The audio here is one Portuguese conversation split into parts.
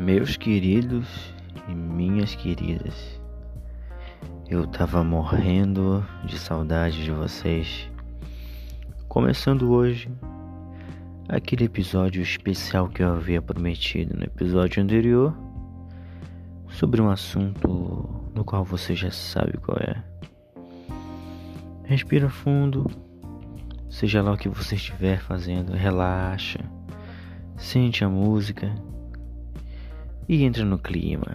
Meus queridos e minhas queridas, eu tava morrendo de saudade de vocês. Começando hoje aquele episódio especial que eu havia prometido no episódio anterior sobre um assunto no qual você já sabe qual é. Respira fundo, seja lá o que você estiver fazendo, relaxa, sente a música e entra no clima.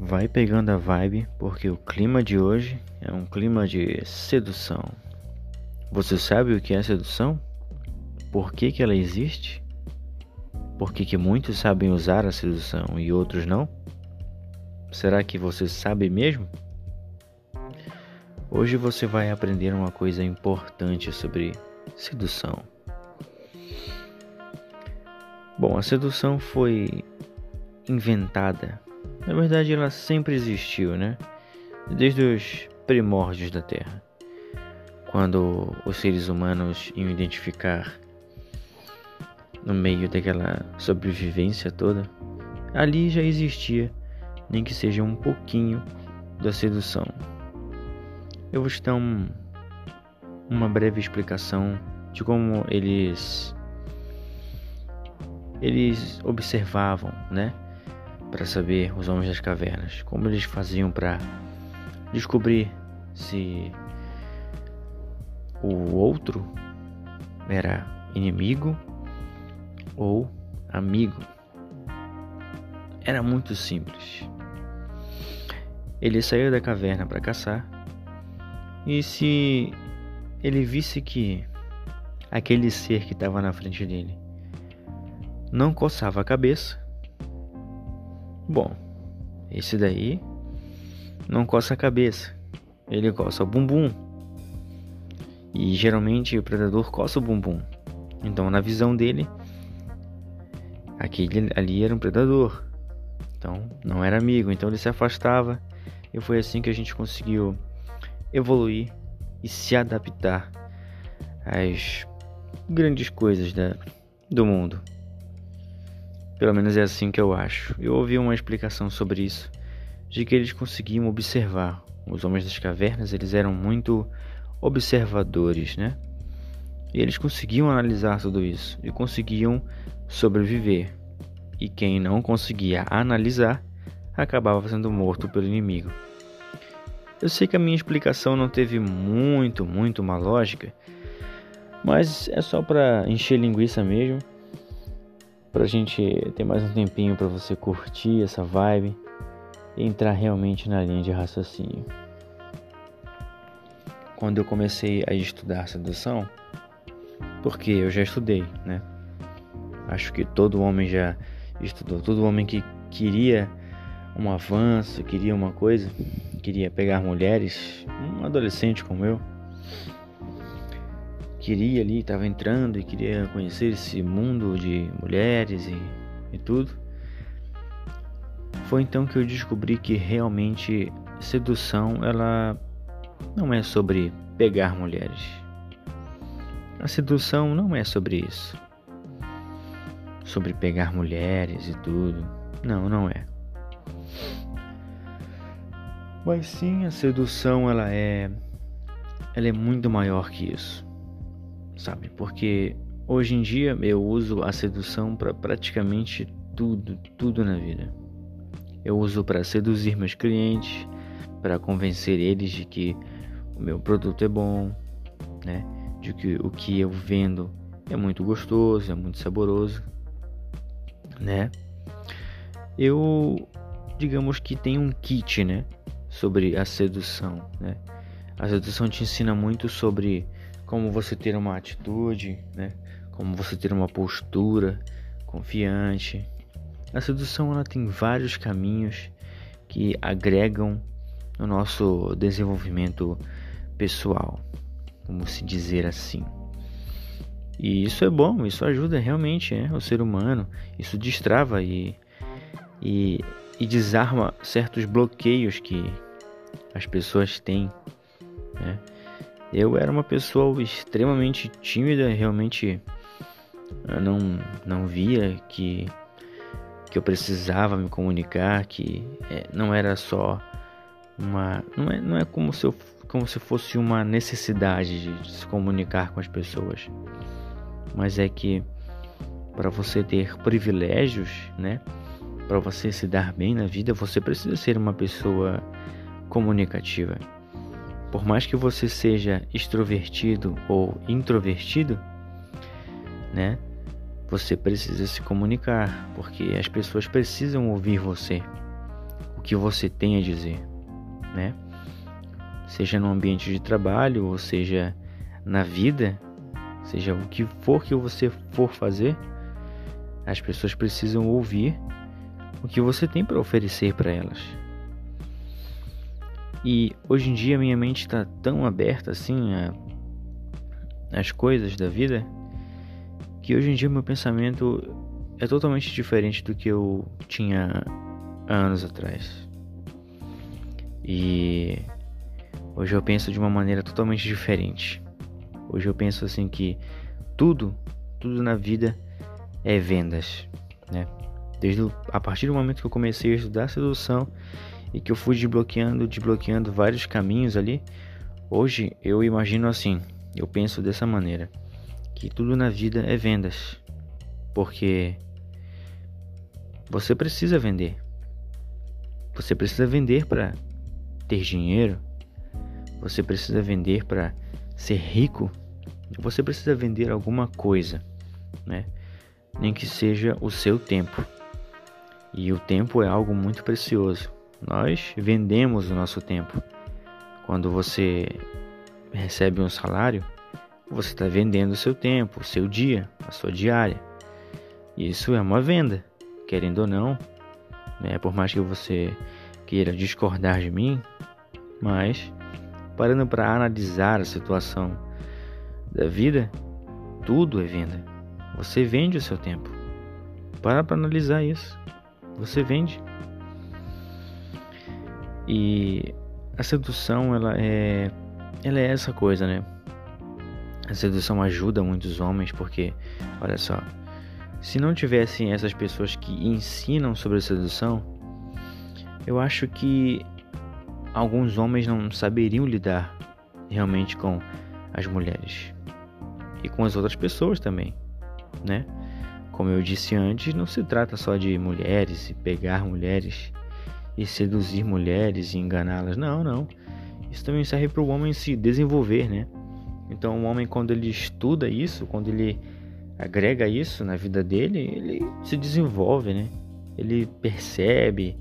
Vai pegando a vibe, porque o clima de hoje é um clima de sedução. Você sabe o que é sedução? Por que, que ela existe? Por que, que muitos sabem usar a sedução e outros não? Será que você sabe mesmo? Hoje você vai aprender uma coisa importante sobre sedução. Bom, a sedução foi inventada. Na verdade, ela sempre existiu, né? Desde os primórdios da Terra. Quando os seres humanos iam identificar no meio daquela sobrevivência toda, ali já existia nem que seja um pouquinho da sedução. Eu vou te dar um, uma breve explicação de como eles eles observavam, né, para saber os homens das cavernas, como eles faziam para descobrir se o outro era inimigo ou amigo. Era muito simples. Ele saiu da caverna para caçar, e se ele visse que aquele ser que estava na frente dele não coçava a cabeça, bom, esse daí não coça a cabeça, ele coça o bumbum. E geralmente o predador coça o bumbum. Então, na visão dele, aquele ali era um predador. Então, não era amigo. Então, ele se afastava e foi assim que a gente conseguiu evoluir e se adaptar às grandes coisas da, do mundo. Pelo menos é assim que eu acho. Eu ouvi uma explicação sobre isso, de que eles conseguiam observar. Os homens das cavernas, eles eram muito observadores, né? E eles conseguiam analisar tudo isso e conseguiam sobreviver. E quem não conseguia analisar acabava sendo morto pelo inimigo. Eu sei que a minha explicação não teve muito, muito uma lógica, mas é só para encher linguiça mesmo, pra gente ter mais um tempinho para você curtir essa vibe e entrar realmente na linha de raciocínio. Quando eu comecei a estudar sedução, porque eu já estudei, né? Acho que todo homem já estudou, todo homem que queria um avanço, queria uma coisa, queria pegar mulheres, um adolescente como eu, queria ali, estava entrando e queria conhecer esse mundo de mulheres e, e tudo. Foi então que eu descobri que realmente sedução ela não é sobre pegar mulheres. A sedução não é sobre isso. Sobre pegar mulheres e tudo. Não, não é. Mas sim, a sedução ela é ela é muito maior que isso. Sabe? Porque hoje em dia eu uso a sedução para praticamente tudo, tudo na vida. Eu uso para seduzir meus clientes, para convencer eles de que o meu produto é bom, né? De que o que eu vendo é muito gostoso, é muito saboroso, né? Eu digamos que tem um kit, né? Sobre a sedução, né? A sedução te ensina muito sobre como você ter uma atitude, né? Como você ter uma postura confiante. A sedução ela tem vários caminhos que agregam no nosso desenvolvimento pessoal, como se dizer assim. E isso é bom, isso ajuda realmente né, o ser humano, isso destrava e, e e desarma certos bloqueios que as pessoas têm. Né? Eu era uma pessoa extremamente tímida, realmente não, não via que, que eu precisava me comunicar, que é, não era só uma. Não é, não é como, se eu, como se fosse uma necessidade de, de se comunicar com as pessoas, mas é que para você ter privilégios, né? Para você se dar bem na vida, você precisa ser uma pessoa comunicativa. Por mais que você seja extrovertido ou introvertido, né? Você precisa se comunicar, porque as pessoas precisam ouvir você, o que você tem a dizer, né? Seja no ambiente de trabalho, ou seja na vida, seja o que for que você for fazer, as pessoas precisam ouvir o que você tem para oferecer para elas. E hoje em dia minha mente está tão aberta assim às coisas da vida que hoje em dia meu pensamento é totalmente diferente do que eu tinha anos atrás. E hoje eu penso de uma maneira totalmente diferente. Hoje eu penso assim que tudo, tudo na vida é vendas, né? Desde o, a partir do momento que eu comecei a estudar sedução e que eu fui desbloqueando, desbloqueando vários caminhos ali, hoje eu imagino assim, eu penso dessa maneira, que tudo na vida é vendas. Porque você precisa vender. Você precisa vender para ter dinheiro. Você precisa vender para ser rico. Você precisa vender alguma coisa, né? Nem que seja o seu tempo. E o tempo é algo muito precioso. Nós vendemos o nosso tempo. Quando você recebe um salário, você está vendendo o seu tempo, o seu dia, a sua diária. Isso é uma venda, querendo ou não. Né? Por mais que você queira discordar de mim, mas parando para analisar a situação da vida, tudo é venda. Você vende o seu tempo. Para para analisar isso. Você vende. E a sedução, ela é ela é essa coisa, né? A sedução ajuda muitos homens porque, olha só, se não tivessem essas pessoas que ensinam sobre a sedução, eu acho que alguns homens não saberiam lidar realmente com as mulheres e com as outras pessoas também, né? Como eu disse antes, não se trata só de mulheres e pegar mulheres e seduzir mulheres e enganá-las. Não, não. Isso também serve para o homem se desenvolver, né? Então, o homem, quando ele estuda isso, quando ele agrega isso na vida dele, ele se desenvolve, né? Ele percebe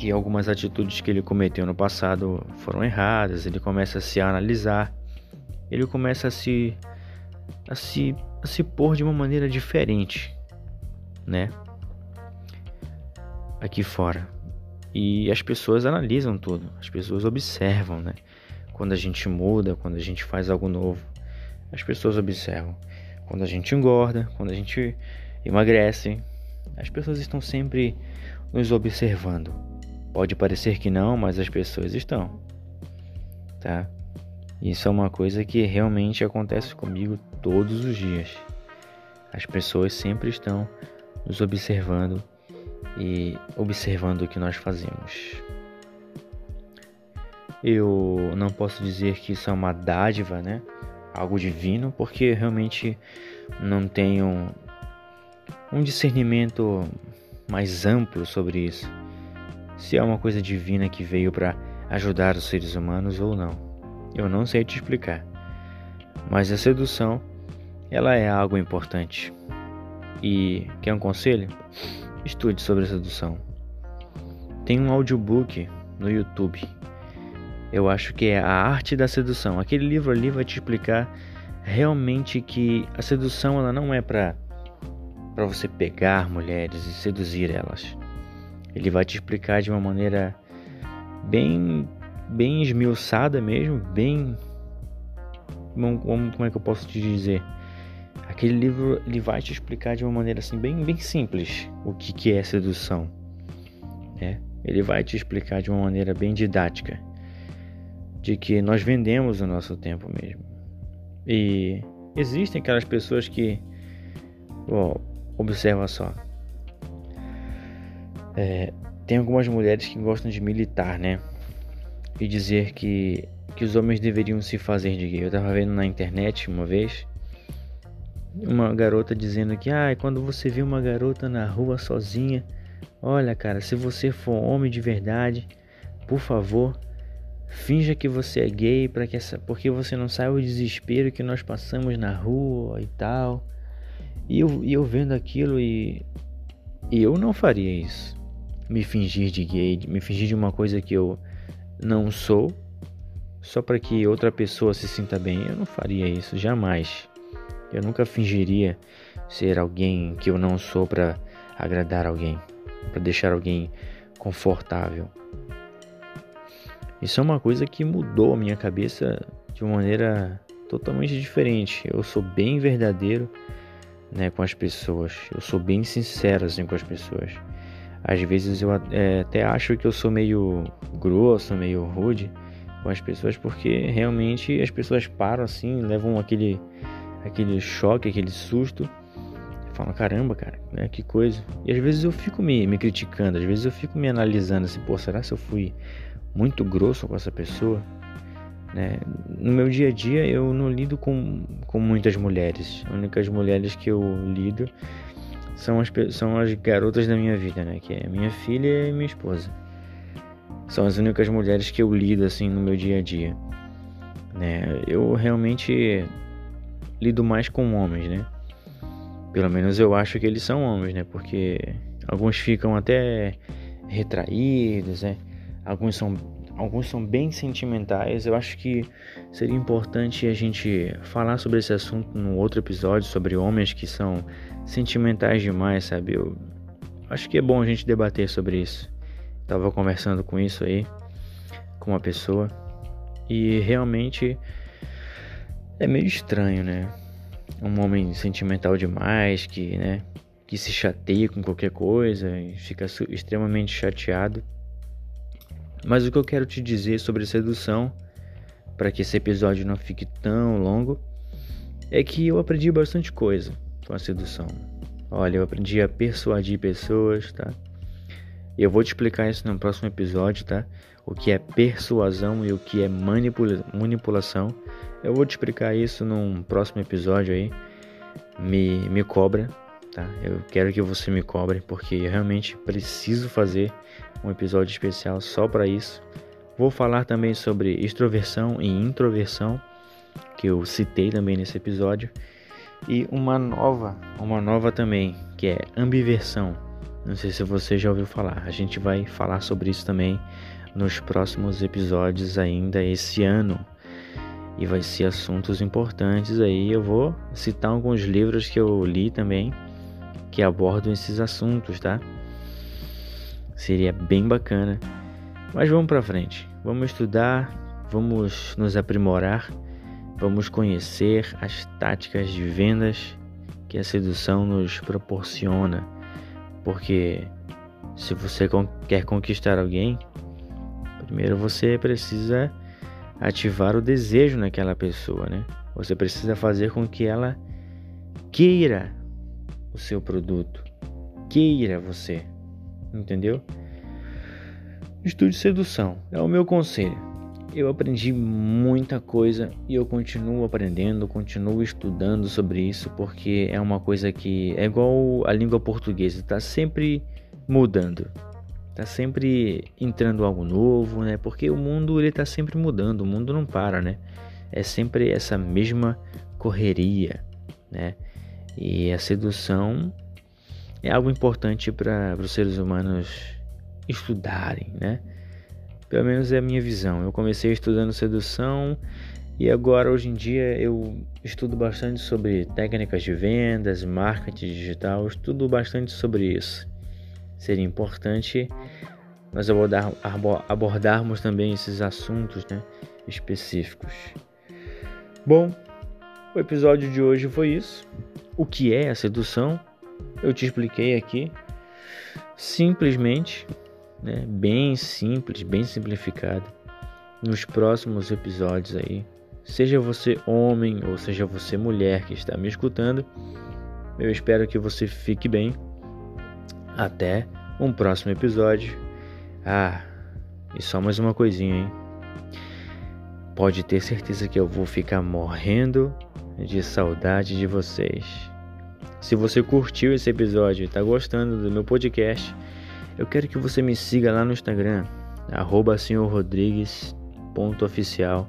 que algumas atitudes que ele cometeu no passado foram erradas, ele começa a se analisar, ele começa a se a se a se pôr de uma maneira diferente, né? aqui fora. E as pessoas analisam tudo, as pessoas observam, né? Quando a gente muda, quando a gente faz algo novo, as pessoas observam. Quando a gente engorda, quando a gente emagrece, as pessoas estão sempre nos observando. Pode parecer que não, mas as pessoas estão, tá? Isso é uma coisa que realmente acontece comigo todos os dias. As pessoas sempre estão nos observando e observando o que nós fazemos. Eu não posso dizer que isso é uma dádiva, né? Algo divino, porque realmente não tenho um discernimento mais amplo sobre isso. Se é uma coisa divina que veio para ajudar os seres humanos ou não. Eu não sei te explicar. Mas a sedução, ela é algo importante. E quer um conselho? Estude sobre sedução. Tem um audiobook no YouTube. Eu acho que é A Arte da Sedução. Aquele livro ali vai te explicar realmente que a sedução ela não é para para você pegar mulheres e seduzir elas. Ele vai te explicar de uma maneira bem bem esmiuçada mesmo, bem como, é que eu posso te dizer? Aquele livro ele vai te explicar de uma maneira assim bem, bem simples o que, que é sedução. Né? Ele vai te explicar de uma maneira bem didática de que nós vendemos o nosso tempo mesmo. E existem aquelas pessoas que, ó, observa só, é, tem algumas mulheres que gostam de militar, né? E dizer que, que os homens deveriam se fazer de gay. Eu tava vendo na internet uma vez uma garota dizendo que ah, quando você vê uma garota na rua sozinha, olha, cara, se você for homem de verdade, por favor, finja que você é gay para que essa, porque você não sabe o desespero que nós passamos na rua e tal. E eu, e eu vendo aquilo e, e eu não faria isso me fingir de gay, me fingir de uma coisa que eu não sou, só para que outra pessoa se sinta bem. Eu não faria isso, jamais. Eu nunca fingiria ser alguém que eu não sou para agradar alguém, para deixar alguém confortável. Isso é uma coisa que mudou a minha cabeça de uma maneira totalmente diferente. Eu sou bem verdadeiro, né, com as pessoas. Eu sou bem sincero assim com as pessoas. Às vezes eu é, até acho que eu sou meio grosso, meio rude com as pessoas, porque realmente as pessoas param assim, levam aquele, aquele choque, aquele susto, falam: caramba, cara, né, que coisa. E às vezes eu fico me, me criticando, às vezes eu fico me analisando assim: pô, será que eu fui muito grosso com essa pessoa? Né? No meu dia a dia eu não lido com, com muitas mulheres. As únicas mulheres que eu lido são as, são as garotas da minha vida, né? Que é minha filha e minha esposa. São as únicas mulheres que eu lido assim no meu dia a dia. Né? Eu realmente lido mais com homens, né? Pelo menos eu acho que eles são homens, né? Porque alguns ficam até retraídos, né? Alguns são alguns são bem sentimentais. Eu acho que seria importante a gente falar sobre esse assunto num outro episódio sobre homens que são sentimentais demais, sabe? Eu acho que é bom a gente debater sobre isso. Tava conversando com isso aí com uma pessoa e realmente é meio estranho, né? Um homem sentimental demais que, né, que se chateia com qualquer coisa e fica extremamente chateado. Mas o que eu quero te dizer sobre sedução, para que esse episódio não fique tão longo, é que eu aprendi bastante coisa com a sedução. Olha, eu aprendi a persuadir pessoas, tá? Eu vou te explicar isso no próximo episódio, tá? O que é persuasão e o que é manipula manipulação. Eu vou te explicar isso num próximo episódio aí. Me, me cobra, tá? Eu quero que você me cobre porque eu realmente preciso fazer um episódio especial só para isso. Vou falar também sobre extroversão e introversão, que eu citei também nesse episódio e uma nova, uma nova também, que é ambiversão. Não sei se você já ouviu falar. A gente vai falar sobre isso também nos próximos episódios ainda esse ano. E vai ser assuntos importantes aí. Eu vou citar alguns livros que eu li também que abordam esses assuntos, tá? Seria bem bacana. Mas vamos para frente. Vamos estudar, vamos nos aprimorar Vamos conhecer as táticas de vendas que a sedução nos proporciona, porque se você quer conquistar alguém, primeiro você precisa ativar o desejo naquela pessoa, né? Você precisa fazer com que ela queira o seu produto, queira você, entendeu? Estude sedução, é o meu conselho eu aprendi muita coisa e eu continuo aprendendo, continuo estudando sobre isso porque é uma coisa que é igual a língua portuguesa, está sempre mudando, está sempre entrando algo novo, né? Porque o mundo ele está sempre mudando, o mundo não para, né? É sempre essa mesma correria, né? E a sedução é algo importante para os seres humanos estudarem, né? Pelo menos é a minha visão. Eu comecei estudando sedução e agora hoje em dia eu estudo bastante sobre técnicas de vendas, marketing digital, estudo bastante sobre isso. Seria importante nós abordar, abordarmos também esses assuntos né, específicos. Bom, o episódio de hoje foi isso. O que é a sedução? Eu te expliquei aqui. Simplesmente, né? bem simples, bem simplificado. Nos próximos episódios aí, seja você homem ou seja você mulher que está me escutando, eu espero que você fique bem. Até um próximo episódio. Ah, e só mais uma coisinha, hein? Pode ter certeza que eu vou ficar morrendo de saudade de vocês. Se você curtiu esse episódio e está gostando do meu podcast, eu quero que você me siga lá no Instagram, senhorrodrigues.oficial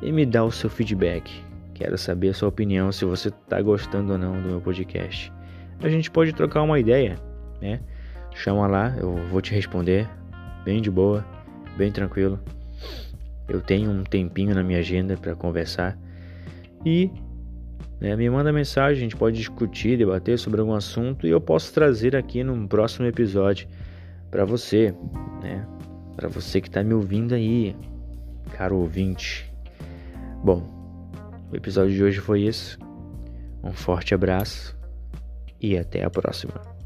e me dá o seu feedback. Quero saber a sua opinião, se você está gostando ou não do meu podcast. A gente pode trocar uma ideia, né? Chama lá, eu vou te responder, bem de boa, bem tranquilo. Eu tenho um tempinho na minha agenda para conversar e né, me manda mensagem, a gente pode discutir, debater sobre algum assunto e eu posso trazer aqui num próximo episódio para você, né? Para você que está me ouvindo aí, caro ouvinte. Bom, o episódio de hoje foi isso. Um forte abraço e até a próxima.